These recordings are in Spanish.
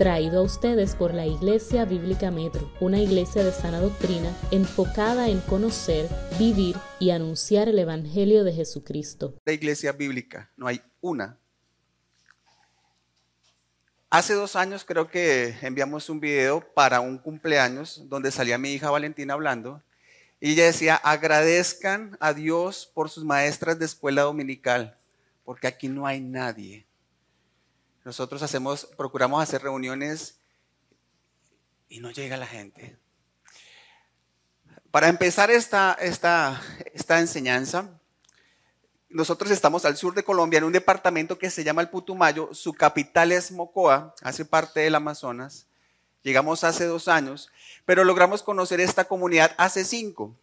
traído a ustedes por la Iglesia Bíblica Metro, una iglesia de sana doctrina enfocada en conocer, vivir y anunciar el Evangelio de Jesucristo. La iglesia bíblica, no hay una. Hace dos años creo que enviamos un video para un cumpleaños donde salía mi hija Valentina hablando y ella decía, agradezcan a Dios por sus maestras de escuela dominical, porque aquí no hay nadie. Nosotros procuramos hacer reuniones y no llega la gente. Para empezar esta, esta enseñanza, nosotros estamos al sur de Colombia en un departamento que se llama el Putumayo, su capital es Mocoa, hace parte del Amazonas. Llegamos hace dos años, pero logramos conocer esta comunidad hace cinco.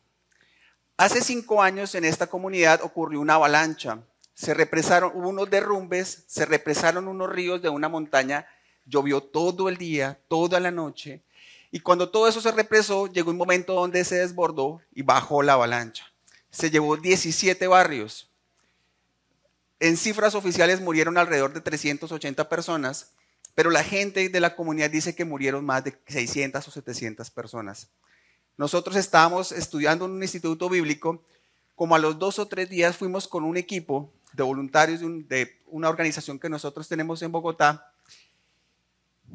Hace cinco años en esta comunidad ocurrió una avalancha se represaron, hubo unos derrumbes, se represaron unos ríos de una montaña, llovió todo el día, toda la noche, y cuando todo eso se represó, llegó un momento donde se desbordó y bajó la avalancha. Se llevó 17 barrios. En cifras oficiales murieron alrededor de 380 personas, pero la gente de la comunidad dice que murieron más de 600 o 700 personas. Nosotros estábamos estudiando en un instituto bíblico, como a los dos o tres días fuimos con un equipo de voluntarios de, una organización que nosotros tenemos en Bogotá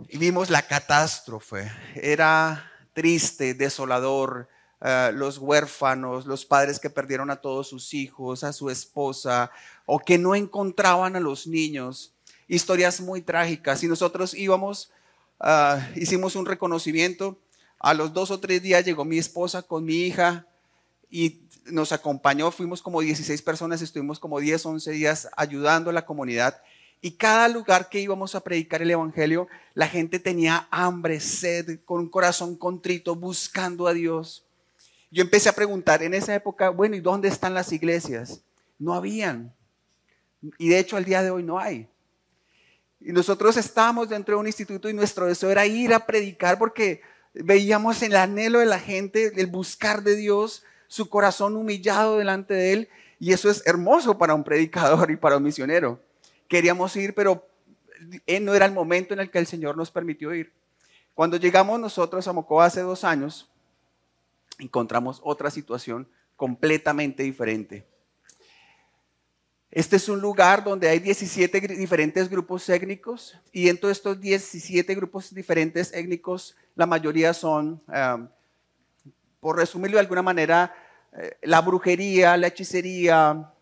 y vimos la catástrofe. Era triste, desolador. Eh, los huérfanos, los padres que perdieron a todos sus hijos, a su esposa, o que no encontraban a los niños. Historias muy trágicas. Y nosotros íbamos, eh, hicimos un reconocimiento. A los dos o tres días llegó mi esposa con mi hija y nos acompañó, fuimos como 16 personas, estuvimos como 10, 11 días ayudando a la comunidad. Y cada lugar que íbamos a predicar el Evangelio, la gente tenía hambre, sed, con un corazón contrito, buscando a Dios. Yo empecé a preguntar en esa época, bueno, ¿y dónde están las iglesias? No habían. Y de hecho al día de hoy no hay. Y nosotros estábamos dentro de un instituto y nuestro deseo era ir a predicar porque veíamos el anhelo de la gente, el buscar de Dios, su corazón humillado delante de Él. Y eso es hermoso para un predicador y para un misionero. Queríamos ir, pero no era el momento en el que el Señor nos permitió ir. Cuando llegamos nosotros a Mocoa hace dos años, encontramos otra situación completamente diferente. Este es un lugar donde hay 17 diferentes grupos étnicos y en todos estos 17 grupos diferentes étnicos, la mayoría son, um, por resumirlo de alguna manera, eh, la brujería, la hechicería,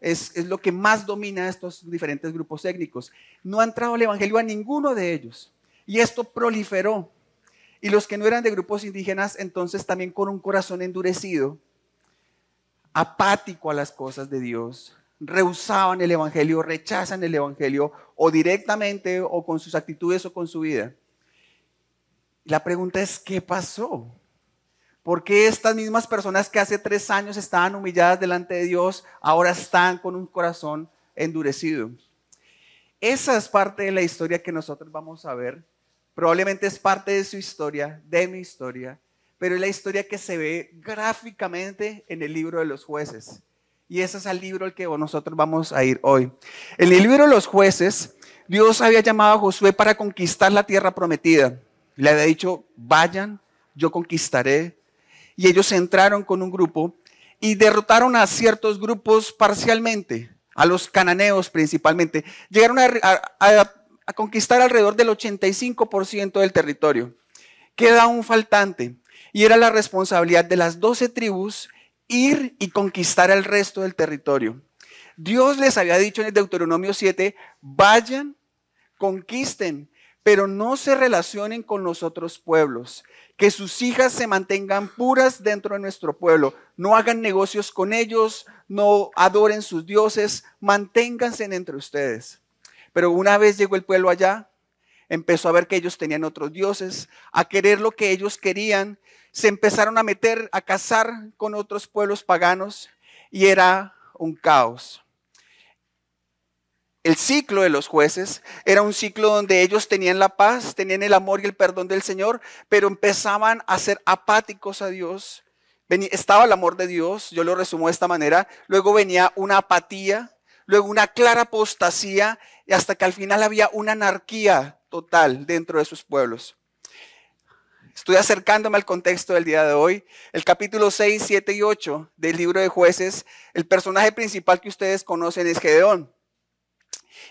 es, lo que más domina a estos diferentes grupos étnicos. No ha entrado el Evangelio a ninguno de ellos. Y esto proliferó. Y los que no eran de grupos indígenas, entonces también con un corazón endurecido, apático a las cosas de Dios, rehusaban el Evangelio, rechazan el Evangelio, o directamente, o con sus actitudes, o con su vida. La pregunta es, ¿qué pasó? ¿Por qué estas mismas personas que hace tres años estaban humilladas delante de Dios ahora están con un corazón endurecido? Esa es parte de la historia que nosotros vamos a ver. Probablemente es parte de su historia, de mi historia, pero es la historia que se ve gráficamente en el libro de los jueces. Y ese es el libro al que nosotros vamos a ir hoy. En el libro de los jueces, Dios había llamado a Josué para conquistar la tierra prometida. Le había dicho, vayan, yo conquistaré y ellos entraron con un grupo y derrotaron a ciertos grupos parcialmente, a los cananeos principalmente. Llegaron a, conquistar alrededor del 85% del territorio. Queda un faltante y era la responsabilidad de las 12 tribus ir y conquistar el resto del territorio. Dios les había dicho en el Deuteronomio 7, vayan, conquisten, pero no se relacionen con los otros pueblos que sus hijas se mantengan puras dentro de nuestro pueblo. No hagan negocios con ellos, no adoren sus dioses, manténganse entre ustedes. Pero una vez llegó el pueblo allá, empezó a ver que ellos tenían otros dioses, a querer lo que ellos querían, se empezaron a meter, a casar con otros pueblos paganos y era un caos el ciclo de los jueces era un ciclo donde ellos tenían la paz, tenían el amor y el perdón del Señor, pero empezaban a ser apáticos a Dios. estaba el amor de Dios, yo lo resumo de esta manera. Luego venía una apatía, luego una clara apostasía y hasta que al final había una anarquía total dentro de sus pueblos. Estoy acercándome al contexto del día de hoy. El capítulo 6, 7 y 8 del libro de jueces, el personaje principal que ustedes conocen es Gedeón.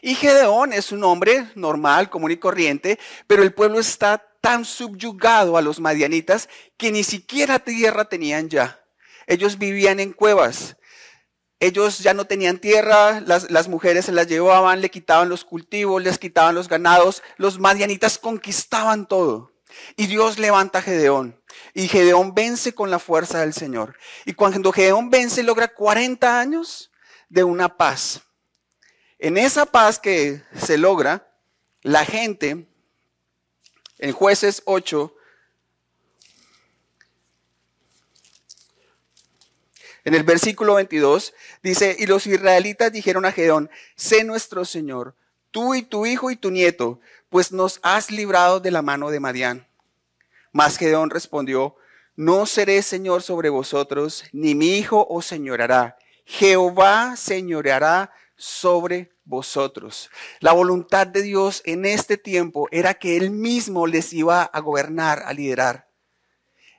Y Gedeón es un hombre normal, común y corriente, pero el pueblo está tan subyugado a los madianitas que ni siquiera tierra tenían ya. Ellos vivían en cuevas. Ellos ya no tenían tierra, las, las, mujeres se las llevaban, le quitaban los cultivos, les quitaban los ganados, los madianitas conquistaban todo. Y Dios levanta a Gedeón. Y Gedeón vence con la fuerza del Señor. Y cuando Gedeón vence, logra 40 años de una paz. En esa paz que se logra, la gente, en jueces 8, en el versículo 22, dice, y los israelitas dijeron a Gedeón, sé nuestro Señor, tú y tu hijo y tu nieto, pues nos has librado de la mano de Madián. Mas Gedeón respondió, no seré señor sobre vosotros, ni mi hijo os señorará. Jehová señoreará sobre vosotros. La voluntad de Dios en este tiempo era que Él mismo les iba a gobernar, a liderar.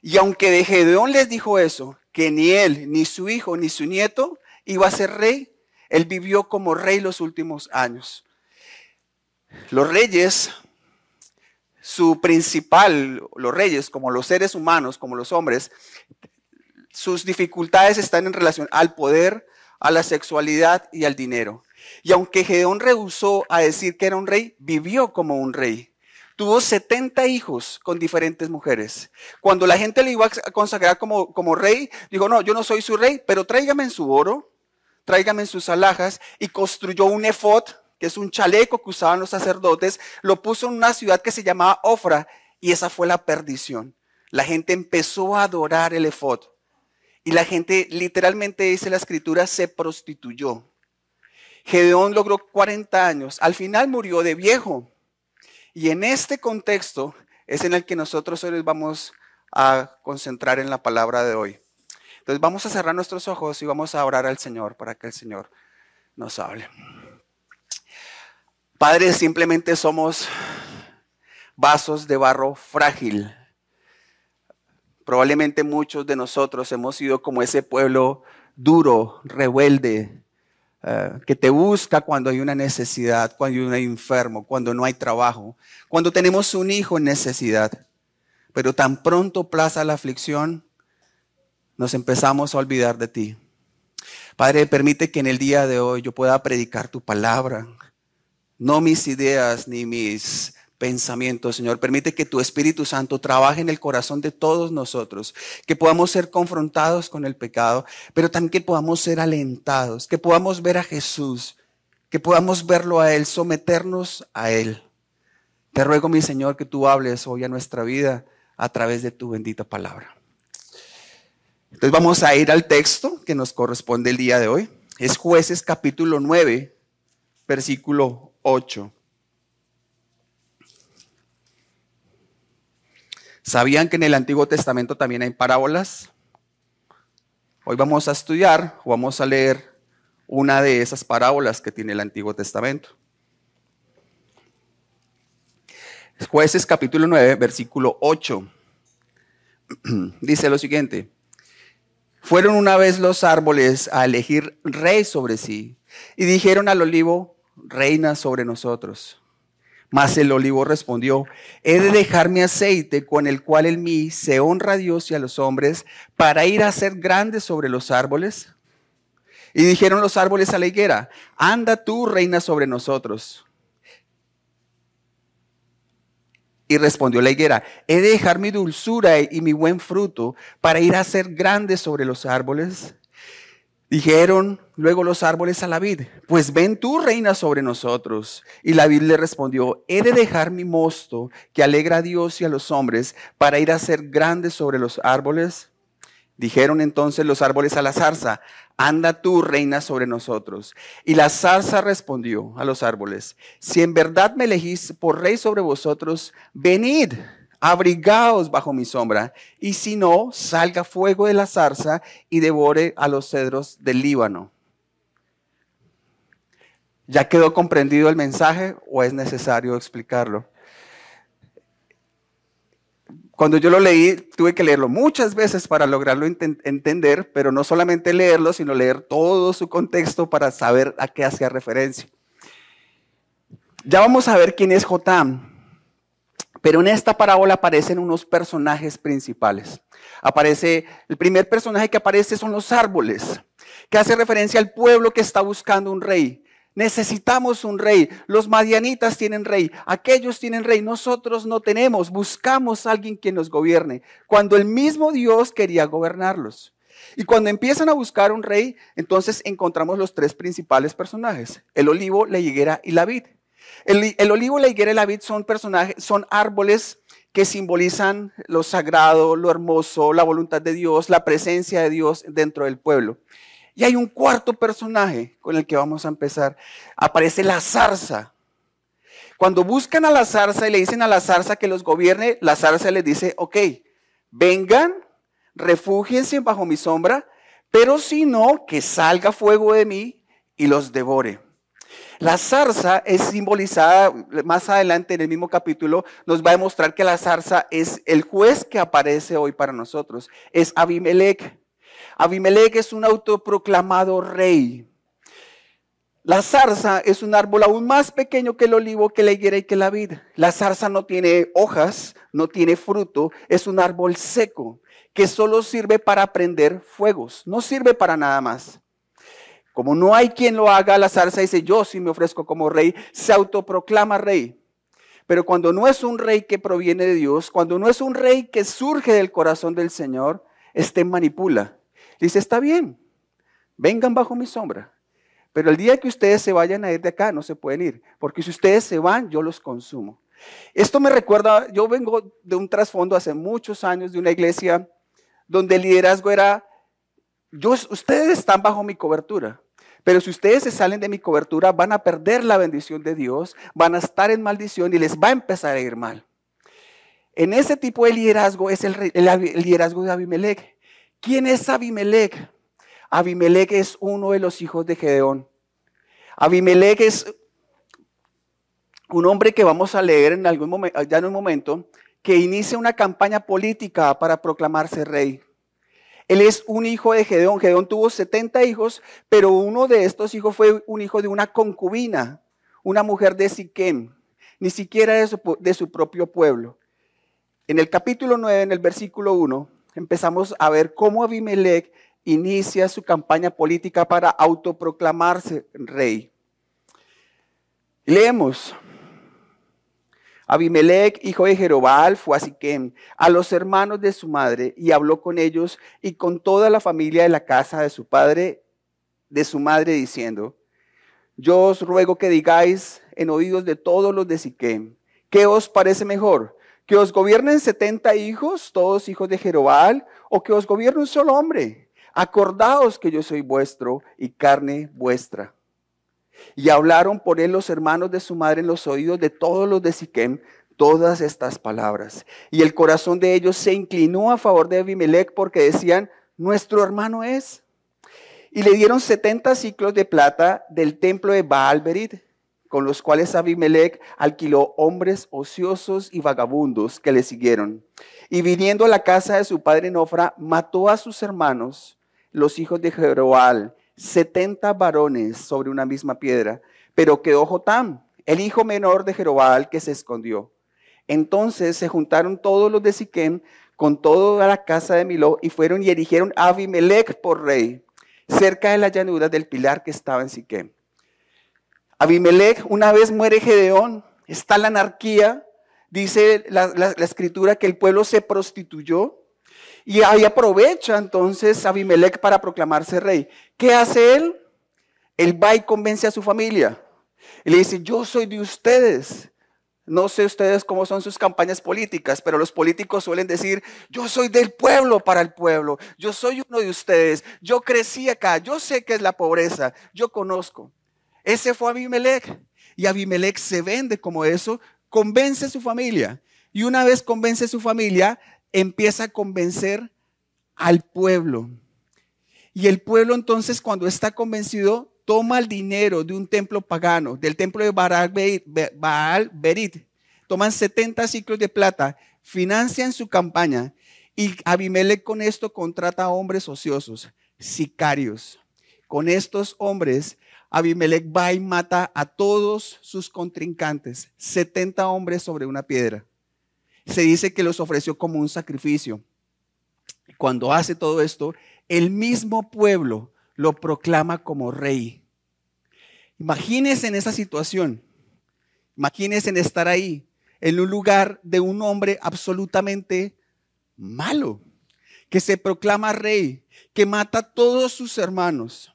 Y aunque de Gedeón les dijo eso, que ni él, ni su hijo, ni su nieto iba a ser rey, él vivió como rey los últimos años. Los reyes su principal, los reyes, como los seres humanos, como los hombres, sus dificultades están en relación al poder, a la sexualidad y al dinero. Y aunque Gedeón rehusó a decir que era un rey, vivió como un rey. Tuvo 70 hijos con diferentes mujeres. Cuando la gente le iba a consagrar como, como rey, dijo, no, yo no soy su rey, pero tráigame en su oro, tráigame en sus alhajas, y construyó un efod, que es un chaleco que usaban los sacerdotes, lo puso en una ciudad que se llamaba Ofra y esa fue la perdición. La gente empezó a adorar el efod y la gente, literalmente dice la escritura, se prostituyó. Gedeón logró 40 años, al final murió de viejo. Y en este contexto es en el que nosotros hoy vamos a concentrar en la palabra de hoy. Entonces vamos a cerrar nuestros ojos y vamos a orar al Señor para que el Señor nos hable. Padre, simplemente somos vasos de barro frágil. Probablemente muchos de nosotros hemos sido como ese pueblo duro, rebelde, eh, que te busca cuando hay una necesidad, cuando hay un enfermo, cuando no hay trabajo, cuando tenemos un hijo en necesidad. Pero tan pronto plaza la aflicción, nos empezamos a olvidar de ti. Padre, permite que en el día de hoy yo pueda predicar tu palabra, no mis ideas ni mis pensamientos, Señor. Permite que tu Espíritu Santo trabaje en el corazón de todos nosotros, que podamos ser confrontados con el pecado, pero también que podamos ser alentados, que podamos ver a Jesús, que podamos verlo a Él, someternos a Él. Te ruego, mi Señor, que tú hables hoy a nuestra vida a través de tu bendita palabra. Entonces vamos a ir al texto que nos corresponde el día de hoy. Es jueces capítulo 9, versículo 8. ¿Sabían que en el Antiguo Testamento también hay parábolas? Hoy vamos a estudiar o vamos a leer una de esas parábolas que tiene el Antiguo Testamento. Jueces capítulo 9, versículo 8. Dice lo siguiente. Fueron una vez los árboles a elegir rey sobre sí y dijeron al olivo, reina sobre nosotros. Mas el olivo respondió, he de dejar mi aceite con el cual en mí se honra a Dios y a los hombres para ir a ser grande sobre los árboles. Y dijeron los árboles a la higuera, anda tú, reina sobre nosotros. Y respondió la higuera, he de dejar mi dulzura y mi buen fruto para ir a ser grande sobre los árboles. Dijeron luego los árboles a la vid, pues ven tú, reina, sobre nosotros. Y la vid le respondió, he de dejar mi mosto que alegra a Dios y a los hombres para ir a ser grande sobre los árboles. Dijeron entonces los árboles a la zarza, anda tú, reina, sobre nosotros. Y la zarza respondió a los árboles, si en verdad me elegís por rey sobre vosotros, venid abrigaos bajo mi sombra, y si no, salga fuego de la zarza y devore a los cedros del Líbano. ¿Ya quedó comprendido el mensaje o es necesario explicarlo? Cuando yo lo leí, tuve que leerlo muchas veces para lograrlo entender, pero no solamente leerlo, sino leer todo su contexto para saber a qué hacía referencia. Ya vamos a ver quién es Jotam, pero en esta parábola aparecen unos personajes principales. Aparece, el primer personaje que aparece son los árboles, que hace referencia al pueblo que está buscando un rey. Necesitamos un rey. Los madianitas tienen rey. Aquellos tienen rey. Nosotros no tenemos. Buscamos alguien que nos gobierne. Cuando el mismo Dios quería gobernarlos. Y cuando empiezan a buscar un rey, entonces encontramos los tres principales personajes. El olivo, la higuera y la vid. El, olivo, la higuera y la vid son personajes, son árboles que simbolizan lo sagrado, lo hermoso, la voluntad de Dios, la presencia de Dios dentro del pueblo. Y hay un cuarto personaje con el que vamos a empezar. Aparece la zarza. Cuando buscan a la zarza y le dicen a la zarza que los gobierne, la zarza les dice, ok, vengan, refúgiense bajo mi sombra, pero si no, que salga fuego de mí y los devore. La zarza es simbolizada más adelante en el mismo capítulo, nos va a demostrar que la zarza es el juez que aparece hoy para nosotros, es Abimelech. Abimelech es un autoproclamado rey. La zarza es un árbol aún más pequeño que el olivo, que la higuera y que la vid. La zarza no tiene hojas, no tiene fruto, es un árbol seco que solo sirve para prender fuegos, no sirve para nada más. Como no hay quien lo haga, la zarza dice, yo sí me ofrezco como rey, se autoproclama rey. Pero cuando no es un rey que proviene de Dios, cuando no es un rey que surge del corazón del Señor, este manipula. Dice, está bien, vengan bajo mi sombra. Pero el día que ustedes se vayan a ir de acá, no se pueden ir. Porque si ustedes se van, yo los consumo. Esto me recuerda, yo vengo de un trasfondo hace muchos años de una iglesia donde el liderazgo era, yo, ustedes están bajo mi cobertura. Pero si ustedes se salen de mi cobertura, van a perder la bendición de Dios, van a estar en maldición y les va a empezar a ir mal. En ese tipo de liderazgo es el, el liderazgo de Abimelech. ¿Quién es Abimelech? Abimelech es uno de los hijos de Gedeón. Abimelech es un hombre que vamos a leer en algún momento, ya en un momento, que inicia una campaña política para proclamarse rey. Él es un hijo de Gedeón. Gedeón tuvo 70 hijos, pero uno de estos hijos fue un hijo de una concubina, una mujer de Siquem, ni siquiera de su, de su propio pueblo. En el capítulo 9, en el versículo 1, empezamos a ver cómo Abimelech inicia su campaña política para autoproclamarse rey. Leemos. Abimelech, hijo de Jerobal, fue a Siquem, a los hermanos de su madre, y habló con ellos y con toda la familia de la casa de su padre, de su madre, diciendo, yo os ruego que digáis en oídos de todos los de Siquem, ¿qué os parece mejor? que os gobiernen 70 hijos, todos hijos de Jerobal, o que os gobierne un solo hombre. Acordaos que yo soy vuestro y carne vuestra. Y hablaron por él los hermanos de su madre en los oídos de todos los de Siquem todas estas palabras. Y el corazón de ellos se inclinó a favor de Abimelech porque decían, nuestro hermano es. Y le dieron 70 ciclos de plata del templo de Baalberit con los cuales Abimelech alquiló hombres ociosos y vagabundos que le siguieron. Y viniendo a la casa de su padre Nofra, mató a sus hermanos, los hijos de Jeroal, setenta varones sobre una misma piedra. Pero quedó Jotam, el hijo menor de Jerobal, que se escondió. Entonces se juntaron todos los de Siquem con toda la casa de Miló y fueron y erigieron a Abimelech por rey, cerca de la llanura del pilar que estaba en Siquem. Abimelech, una vez muere Gedeón, está la anarquía, dice la, escritura que el pueblo se prostituyó y ahí aprovecha entonces Abimelech para proclamarse rey. ¿Qué hace él? Él va y convence a su familia. Y le dice, yo soy de ustedes. No sé ustedes cómo son sus campañas políticas, pero los políticos suelen decir, yo soy del pueblo para el pueblo, yo soy uno de ustedes, yo crecí acá, yo sé qué es la pobreza, yo conozco. Ese fue Abimelech. Y Abimelech se vende como eso, convence a su familia. Y una vez convence a su familia, empieza a convencer al pueblo. Y el pueblo entonces cuando está convencido, toma el dinero de un templo pagano, del templo de Baal Berit, toman 70 ciclos de plata, financian su campaña y Abimelech con esto contrata a hombres ociosos, sicarios. Con estos hombres, Abimelech va y mata a todos sus contrincantes, 70 hombres sobre una piedra. Se dice que los ofreció como un sacrificio. Cuando hace todo esto, el mismo pueblo lo proclama como rey. Imagínense en esa situación. Imagínense en estar ahí, en un lugar de un hombre absolutamente malo, que se proclama rey, que mata a todos sus hermanos.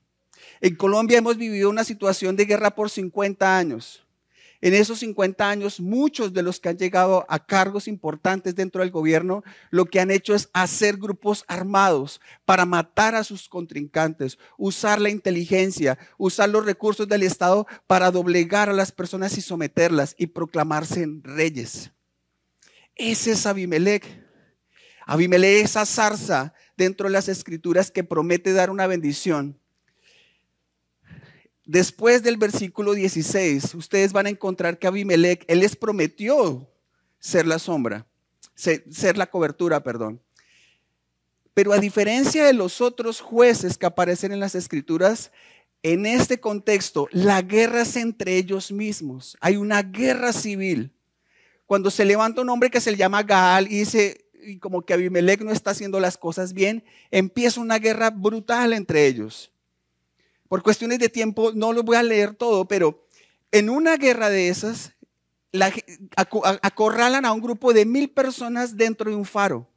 En Colombia hemos vivido una situación de guerra por 50 años. En esos 50 años, muchos de los que han llegado a cargos importantes dentro del gobierno, lo que han hecho es hacer grupos armados para matar a sus contrincantes, usar la inteligencia, usar los recursos del Estado para doblegar a las personas y someterlas y proclamarse reyes. Ese es Abimelech. Abimelech, esa zarza dentro de las escrituras que promete dar una bendición después del versículo 16, ustedes van a encontrar que Abimelech, él les prometió ser la sombra, ser, la cobertura, perdón. Pero a diferencia de los otros jueces que aparecen en las escrituras, en este contexto, la guerra es entre ellos mismos. Hay una guerra civil. Cuando se levanta un hombre que se le llama Gaal y dice, y como que Abimelech no está haciendo las cosas bien, empieza una guerra brutal entre ellos. Por cuestiones de tiempo no lo voy a leer todo, pero en una guerra de esas, acorralan a un grupo de mil personas dentro de un faro.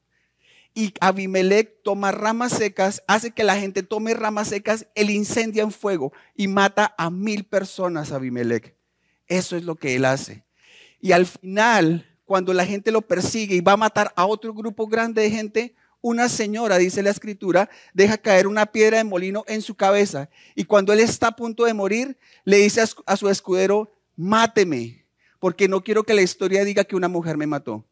Y Abimelech toma ramas secas, hace que la gente tome ramas secas, él incendia en fuego y mata a mil personas Abimelech. Eso es lo que él hace. Y al final, cuando la gente lo persigue y va a matar a otro grupo grande de gente, una señora, dice la escritura, deja caer una piedra de molino en su cabeza. Y cuando él está a punto de morir, le dice a su escudero, máteme, porque no quiero que la historia diga que una mujer me mató.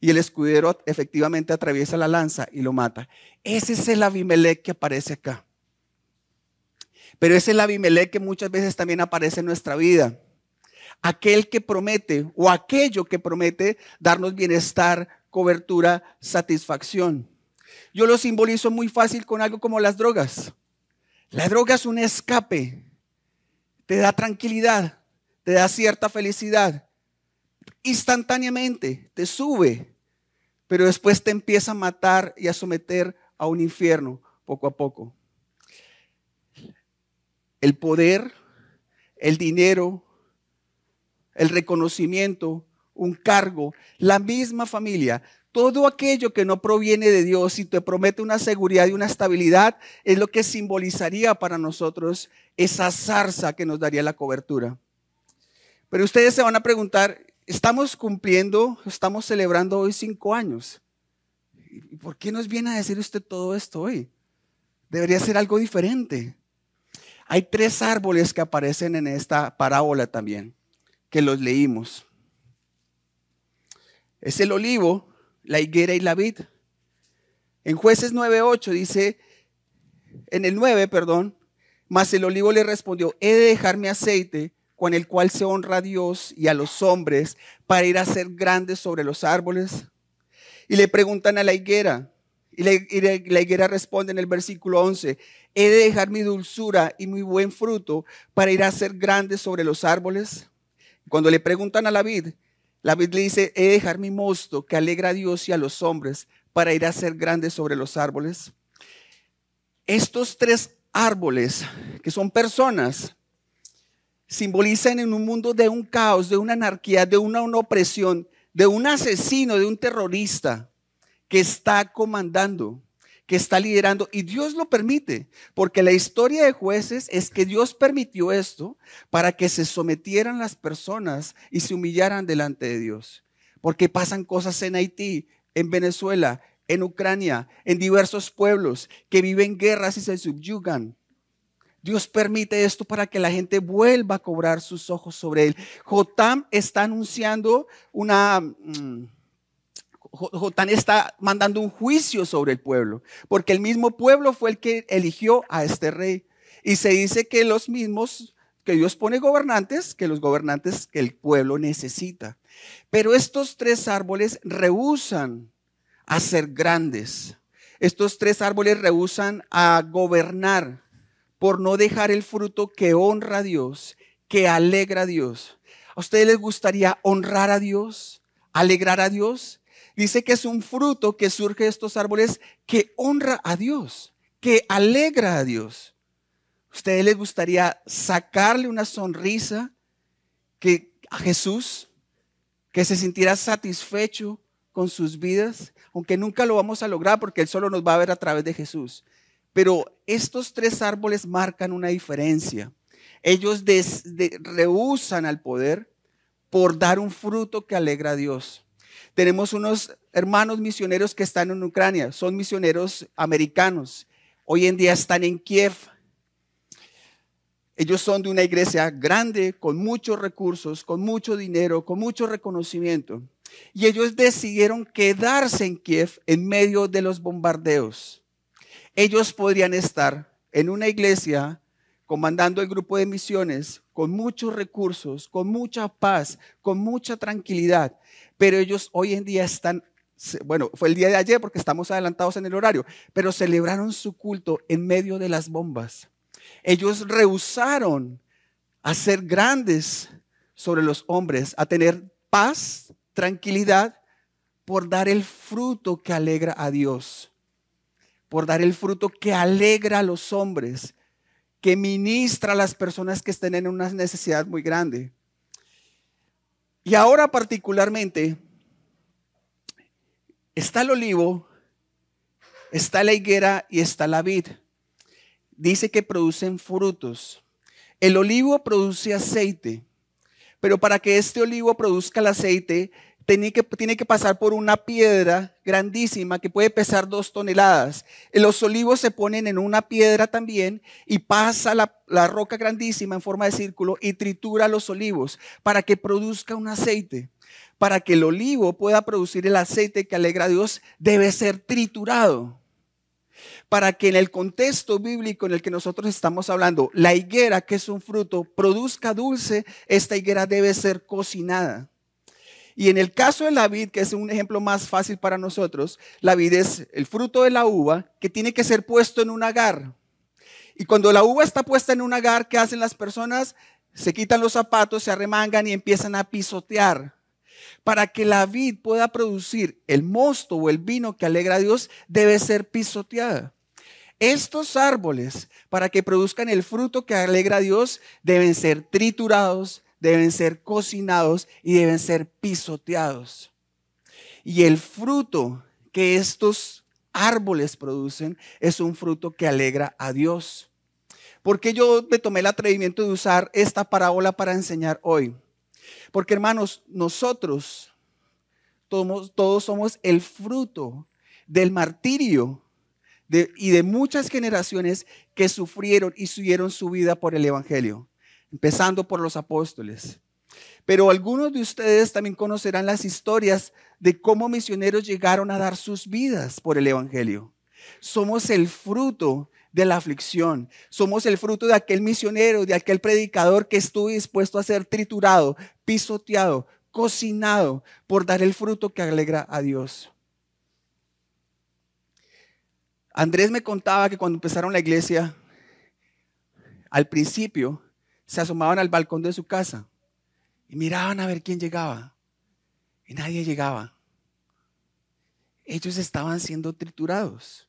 Y el escudero efectivamente atraviesa la lanza y lo mata. Ese es el Abimelech que aparece acá. Pero es el Abimelech que muchas veces también aparece en nuestra vida. Aquel que promete o aquello que promete darnos bienestar, cobertura, satisfacción. Yo lo simbolizo muy fácil con algo como las drogas. La droga es un escape. Te da tranquilidad, te da cierta felicidad. Instantáneamente te sube, pero después te empieza a matar y a someter a un infierno poco a poco. El poder, el dinero, el reconocimiento, un cargo, la misma familia todo aquello que no proviene de Dios y te promete una seguridad y una estabilidad es lo que simbolizaría para nosotros esa zarza que nos daría la cobertura. Pero ustedes se van a preguntar, estamos cumpliendo, estamos celebrando hoy cinco años. ¿Y por qué nos viene a decir usted todo esto hoy? Debería ser algo diferente. Hay tres árboles que aparecen en esta parábola también, que los leímos. Es el olivo, la higuera y la vid. En jueces 9.8 dice, en el 9, perdón, mas el olivo le respondió, he de dejar mi aceite con el cual se honra a Dios y a los hombres para ir a ser grandes sobre los árboles. Y le preguntan a la higuera, y la, la higuera responde en el versículo 11, he de dejar mi dulzura y mi buen fruto para ir a ser grandes sobre los árboles. Cuando le preguntan a la vid, la Biblia dice, he de dejar mi mosto que alegra a Dios y a los hombres para ir a ser grandes sobre los árboles. Estos tres árboles, que son personas, simbolizan en un mundo de un caos, de una anarquía, de una, una opresión, de un asesino, de un terrorista que está comandando que está liderando y Dios lo permite, porque la historia de jueces es que Dios permitió esto para que se sometieran las personas y se humillaran delante de Dios. Porque pasan cosas en Haití, en Venezuela, en Ucrania, en diversos pueblos que viven guerras y se subyugan. Dios permite esto para que la gente vuelva a cobrar sus ojos sobre él. Jotam está anunciando una... Mm, Jotán está mandando un juicio sobre el pueblo, porque el mismo pueblo fue el que eligió a este rey. Y se dice que los mismos, que Dios pone gobernantes, que los gobernantes que el pueblo necesita. Pero estos tres árboles rehusan a ser grandes. Estos tres árboles rehusan a gobernar por no dejar el fruto que honra a Dios, que alegra a Dios. ¿A ustedes les gustaría honrar a Dios, alegrar a Dios? Dice que es un fruto que surge de estos árboles que honra a Dios, que alegra a Dios. ¿A ustedes les gustaría sacarle una sonrisa que, a Jesús, que se sintiera satisfecho con sus vidas? Aunque nunca lo vamos a lograr porque Él solo nos va a ver a través de Jesús. Pero estos tres árboles marcan una diferencia. Ellos rehusan al poder por dar un fruto que alegra a Dios. Tenemos unos hermanos misioneros que están en Ucrania, son misioneros americanos. Hoy en día están en Kiev. Ellos son de una iglesia grande, con muchos recursos, con mucho dinero, con mucho reconocimiento. Y ellos decidieron quedarse en Kiev en medio de los bombardeos. Ellos podrían estar en una iglesia comandando el grupo de misiones con muchos recursos, con mucha paz, con mucha tranquilidad, pero ellos hoy en día están, bueno, fue el día de ayer porque estamos adelantados en el horario, pero celebraron su culto en medio de las bombas. Ellos rehusaron a ser grandes sobre los hombres, a tener paz, tranquilidad, por dar el fruto que alegra a Dios, por dar el fruto que alegra a los hombres, que ministra a las personas que estén en una necesidad muy grande. Y ahora particularmente está el olivo, está la higuera y está la vid. Dice que producen frutos. El olivo produce aceite, pero para que este olivo produzca el aceite, tiene que, tiene que pasar por una piedra grandísima que puede pesar dos toneladas. Los olivos se ponen en una piedra también y pasa la, la roca grandísima en forma de círculo y tritura los olivos para que produzca un aceite. Para que el olivo pueda producir el aceite que alegra a Dios, debe ser triturado para que en el contexto bíblico en el que nosotros estamos hablando, la higuera, que es un fruto, produzca dulce, esta higuera debe ser cocinada. Y en el caso de la vid, que es un ejemplo más fácil para nosotros, la vid es el fruto de la uva que tiene que ser puesto en un agar. Y cuando la uva está puesta en un agar, ¿qué hacen las personas? Se quitan los zapatos, se arremangan y empiezan a pisotear. Para que la vid pueda producir el mosto o el vino que alegra a Dios, debe ser pisoteada. Estos árboles, para que produzcan el fruto que alegra a Dios, deben ser triturados, deben ser cocinados y deben ser pisoteados. Y el fruto que estos árboles producen es un fruto que alegra a Dios. Porque yo me tomé el atrevimiento de usar esta parábola para enseñar hoy? Porque hermanos, nosotros todos, somos el fruto del martirio y de muchas generaciones que sufrieron y subieron su vida por el Evangelio empezando por los apóstoles. Pero algunos de ustedes también conocerán las historias de cómo misioneros llegaron a dar sus vidas por el Evangelio. Somos el fruto de la aflicción. Somos el fruto de aquel misionero, de aquel predicador que estuvo dispuesto a ser triturado, pisoteado, cocinado por dar el fruto que alegra a Dios. Andrés me contaba que cuando empezaron la iglesia, al principio, se asomaban al balcón de su casa y miraban a ver quién llegaba. Y nadie llegaba. Ellos estaban siendo triturados,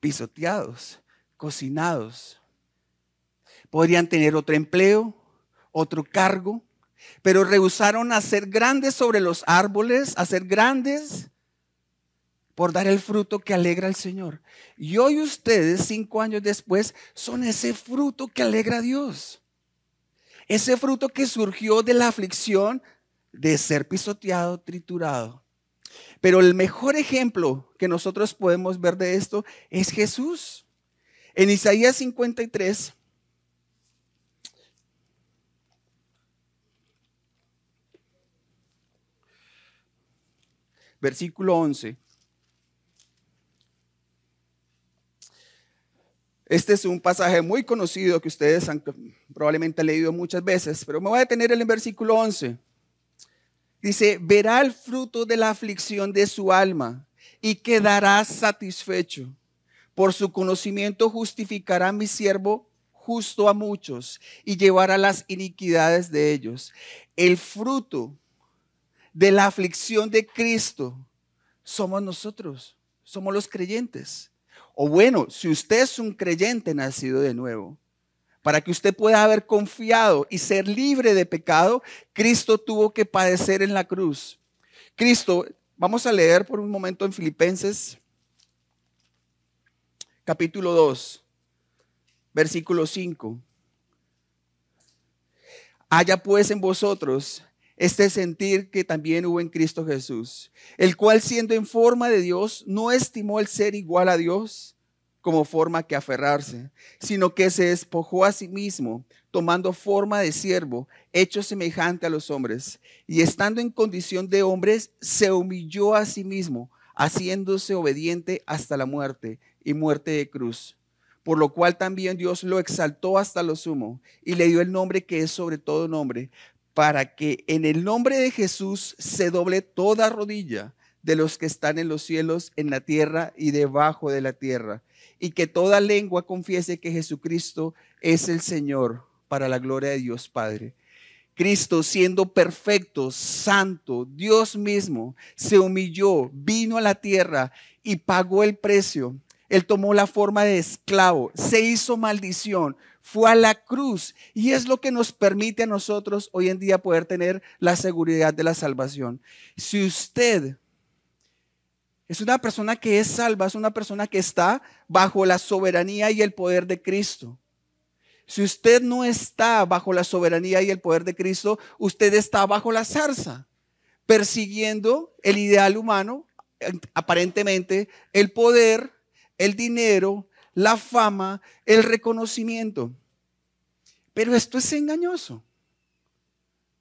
pisoteados, cocinados. Podrían tener otro empleo, otro cargo, pero rehusaron a ser grandes sobre los árboles, a ser grandes por dar el fruto que alegra al Señor. Y hoy ustedes, cinco años después, son ese fruto que alegra a Dios. Ese fruto que surgió de la aflicción de ser pisoteado, triturado. Pero el mejor ejemplo que nosotros podemos ver de esto es Jesús. En Isaías 53, versículo 11. Este es un pasaje muy conocido que ustedes han probablemente han leído muchas veces, pero me voy a detener en el versículo 11. Dice, verá el fruto de la aflicción de su alma y quedará satisfecho. Por su conocimiento justificará mi siervo justo a muchos y llevará las iniquidades de ellos. El fruto de la aflicción de Cristo somos nosotros, somos los creyentes. O bueno, si usted es un creyente nacido de nuevo, para que usted pueda haber confiado y ser libre de pecado, Cristo tuvo que padecer en la cruz. Cristo, vamos a leer por un momento en Filipenses capítulo 2, versículo 5. Haya pues en vosotros este sentir que también hubo en Cristo Jesús, el cual siendo en forma de Dios, no estimó el ser igual a Dios como forma que aferrarse, sino que se despojó a sí mismo, tomando forma de siervo, hecho semejante a los hombres, y estando en condición de hombres, se humilló a sí mismo, haciéndose obediente hasta la muerte y muerte de cruz. Por lo cual también Dios lo exaltó hasta lo sumo y le dio el nombre que es sobre todo nombre, para que en el nombre de Jesús se doble toda rodilla de los que están en los cielos, en la tierra y debajo de la tierra, y que toda lengua confiese que Jesucristo es el Señor para la gloria de Dios Padre. Cristo siendo perfecto, santo, Dios mismo, se humilló, vino a la tierra y pagó el precio. Él tomó la forma de esclavo, se hizo maldición, fue a la cruz y es lo que nos permite a nosotros hoy en día poder tener la seguridad de la salvación. Si usted es una persona que es salva, es una persona que está bajo la soberanía y el poder de Cristo. Si usted no está bajo la soberanía y el poder de Cristo, usted está bajo la zarza, persiguiendo el ideal humano, aparentemente el poder, el dinero, la fama, el reconocimiento. Pero esto es engañoso,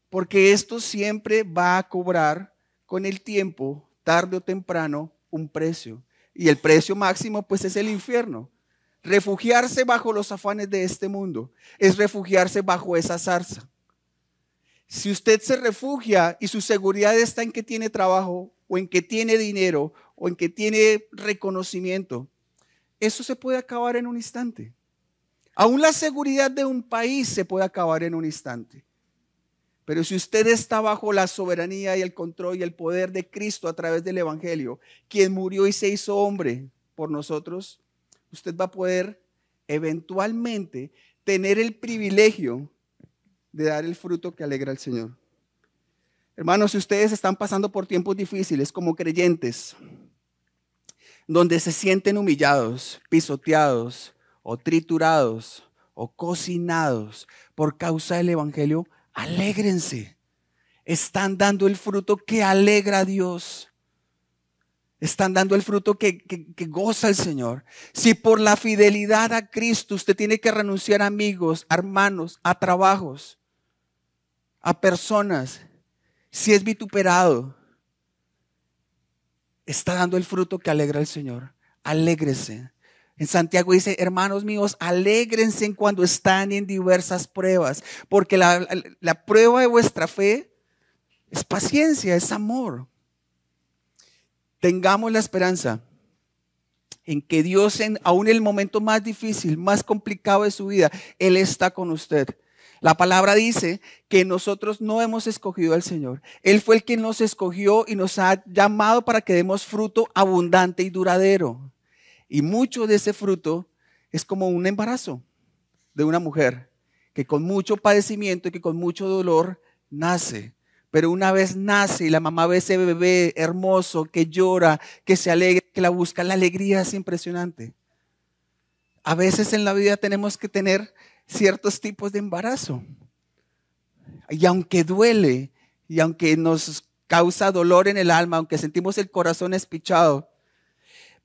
porque esto siempre va a cobrar con el tiempo, tarde o temprano, un precio. Y el precio máximo pues es el infierno. Refugiarse bajo los afanes de este mundo es refugiarse bajo esa zarza. Si usted se refugia y su seguridad está en que tiene trabajo o en que tiene dinero o en que tiene reconocimiento, eso se puede acabar en un instante. Aún la seguridad de un país se puede acabar en un instante. Pero si usted está bajo la soberanía y el control y el poder de Cristo a través del Evangelio, quien murió y se hizo hombre por nosotros, usted va a poder eventualmente tener el privilegio de dar el fruto que alegra al Señor. Hermanos, si ustedes están pasando por tiempos difíciles como creyentes, donde se sienten humillados, pisoteados o triturados o cocinados por causa del Evangelio, alégrense. Están dando el fruto que alegra a Dios. Están dando el fruto que, que, goza el Señor. Si por la fidelidad a Cristo usted tiene que renunciar a amigos, a hermanos, a trabajos, a personas, si es vituperado, está dando el fruto que alegra al Señor. Alégrese. En Santiago dice, hermanos míos, alégrense cuando están en diversas pruebas, porque la, prueba de vuestra fe es paciencia, es amor. Tengamos la esperanza en que Dios, en, aún en el momento más difícil, más complicado de su vida, Él está con usted. La palabra dice que nosotros no hemos escogido al Señor. Él fue el quien nos escogió y nos ha llamado para que demos fruto abundante y duradero. Y mucho de ese fruto es como un embarazo de una mujer que con mucho padecimiento y que con mucho dolor nace. Pero una vez nace y la mamá ve ese bebé hermoso que llora, que se alegra, que la busca, la alegría es impresionante. A veces en la vida tenemos que tener ciertos tipos de embarazo. Y aunque duele, y aunque nos causa dolor en el alma, aunque sentimos el corazón espichado,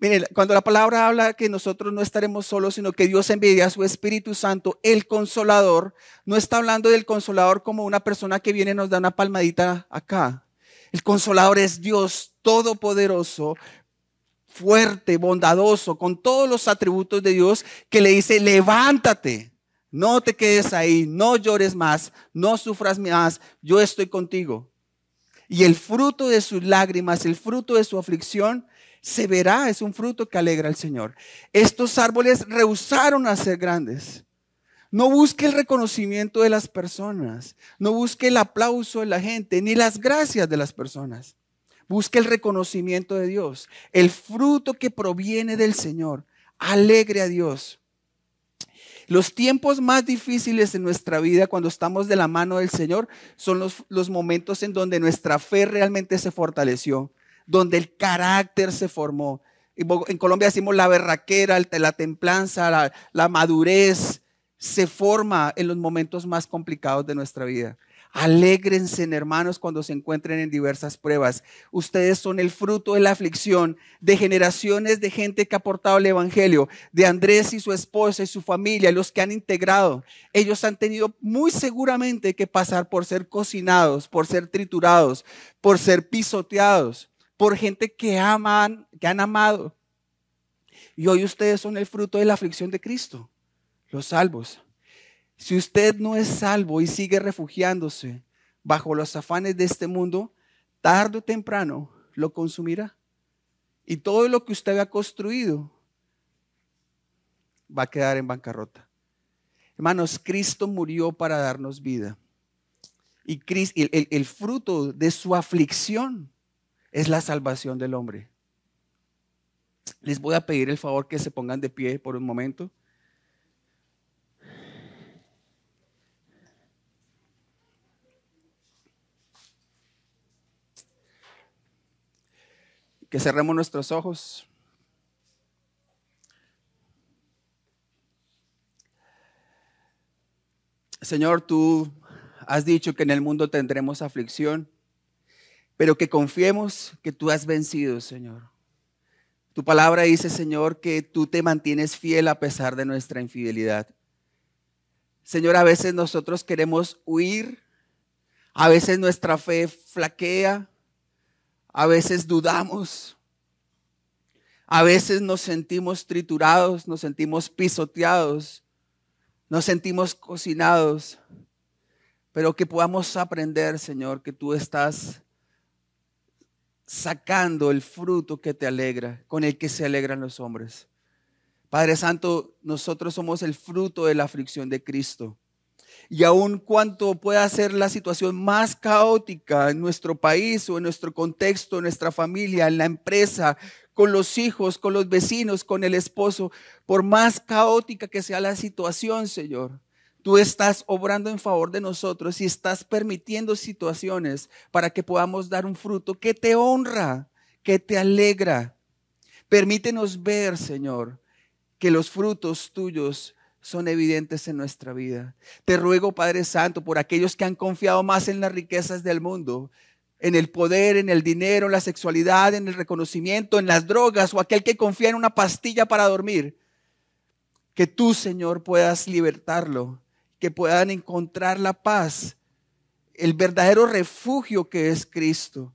Miren, cuando la palabra habla que nosotros no estaremos solos, sino que Dios envía a su Espíritu Santo, el consolador, no está hablando del consolador como una persona que viene y nos da una palmadita acá. El consolador es Dios todopoderoso, fuerte, bondadoso, con todos los atributos de Dios, que le dice, levántate, no te quedes ahí, no llores más, no sufras más, yo estoy contigo. Y el fruto de sus lágrimas, el fruto de su aflicción, se verá, es un fruto que alegra al Señor. Estos árboles rehusaron a ser grandes. No busque el reconocimiento de las personas, no busque el aplauso de la gente, ni las gracias de las personas. Busque el reconocimiento de Dios, el fruto que proviene del Señor. Alegre a Dios. Los tiempos más difíciles en nuestra vida cuando estamos de la mano del Señor son los, los momentos en donde nuestra fe realmente se fortaleció, donde el carácter se formó. En Colombia decimos la berraquera, la templanza, la, la madurez, se forma en los momentos más complicados de nuestra vida. Alégrense, hermanos, cuando se encuentren en diversas pruebas. Ustedes son el fruto de la aflicción de generaciones de gente que ha aportado el Evangelio, de Andrés y su esposa y su familia, los que han integrado. Ellos han tenido muy seguramente que pasar por ser cocinados, por ser triturados, por ser pisoteados, por gente que aman, que han amado. Y hoy ustedes son el fruto de la aflicción de Cristo los salvos. Si usted no es salvo y sigue refugiándose bajo los afanes de este mundo, tarde o temprano lo consumirá. Y todo lo que usted ha construido va a quedar en bancarrota. Hermanos, Cristo murió para darnos vida. Y el, el fruto de su aflicción es la salvación del hombre. Les voy a pedir el favor que se pongan de pie por un momento. Que cerremos nuestros ojos. Señor, tú has dicho que en el mundo tendremos aflicción, pero que confiemos que tú has vencido, Señor. Tu palabra dice, Señor, que tú te mantienes fiel a pesar de nuestra infidelidad. Señor, a veces nosotros queremos huir, a veces nuestra fe flaquea, a veces dudamos. A veces nos sentimos triturados, nos sentimos pisoteados, nos sentimos cocinados. Pero que podamos aprender, Señor, que tú estás sacando el fruto que te alegra, con el que se alegran los hombres. Padre Santo, nosotros somos el fruto de la aflicción de Cristo y aun cuanto pueda ser la situación más caótica en nuestro país o en nuestro contexto, en nuestra familia, en la empresa, con los hijos, con los vecinos, con el esposo, por más caótica que sea la situación, Señor, tú estás obrando en favor de nosotros y estás permitiendo situaciones para que podamos dar un fruto que te honra, que te alegra. Permítenos ver, Señor, que los frutos tuyos son evidentes en nuestra vida. Te ruego, Padre Santo, por aquellos que han confiado más en las riquezas del mundo, en el poder, en el dinero, en la sexualidad, en el reconocimiento, en las drogas, o aquel que confía en una pastilla para dormir, que tú, Señor, puedas libertarlo, que puedan encontrar la paz, el verdadero refugio que es Cristo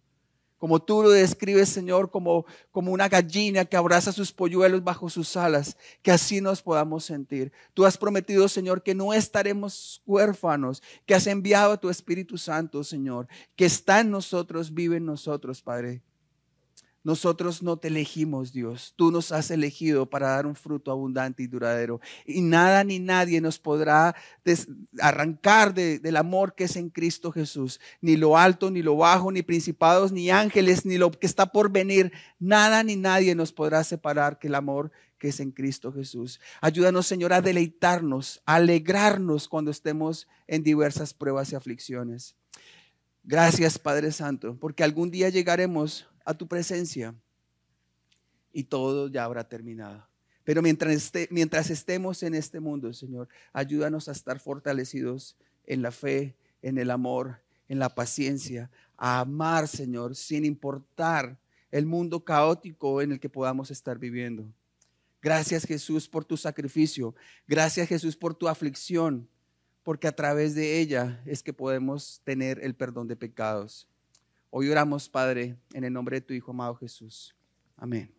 como tú lo describes, Señor, como, como una gallina que abraza sus polluelos bajo sus alas, que así nos podamos sentir. Tú has prometido, Señor, que no estaremos huérfanos, que has enviado a tu Espíritu Santo, Señor, que está en nosotros, vive en nosotros, Padre. Nosotros no te elegimos, Dios. Tú nos has elegido para dar un fruto abundante y duradero. Y nada ni nadie nos podrá arrancar del amor que es en Cristo Jesús. Ni lo alto, ni lo bajo, ni principados, ni ángeles, ni lo que está por venir. Nada ni nadie nos podrá separar que el amor que es en Cristo Jesús. Ayúdanos, Señor, a deleitarnos, a alegrarnos cuando estemos en diversas pruebas y aflicciones. Gracias, Padre Santo, porque algún día llegaremos a tu presencia y todo ya habrá terminado. Pero mientras, mientras estemos en este mundo, Señor, ayúdanos a estar fortalecidos en la fe, en el amor, en la paciencia, a amar, Señor, sin importar el mundo caótico en el que podamos estar viviendo. Gracias Jesús por tu sacrificio. Gracias Jesús por tu aflicción, porque a través de ella es que podemos tener el perdón de pecados. Hoy oramos, Padre, en el nombre de tu Hijo amado Jesús. Amén.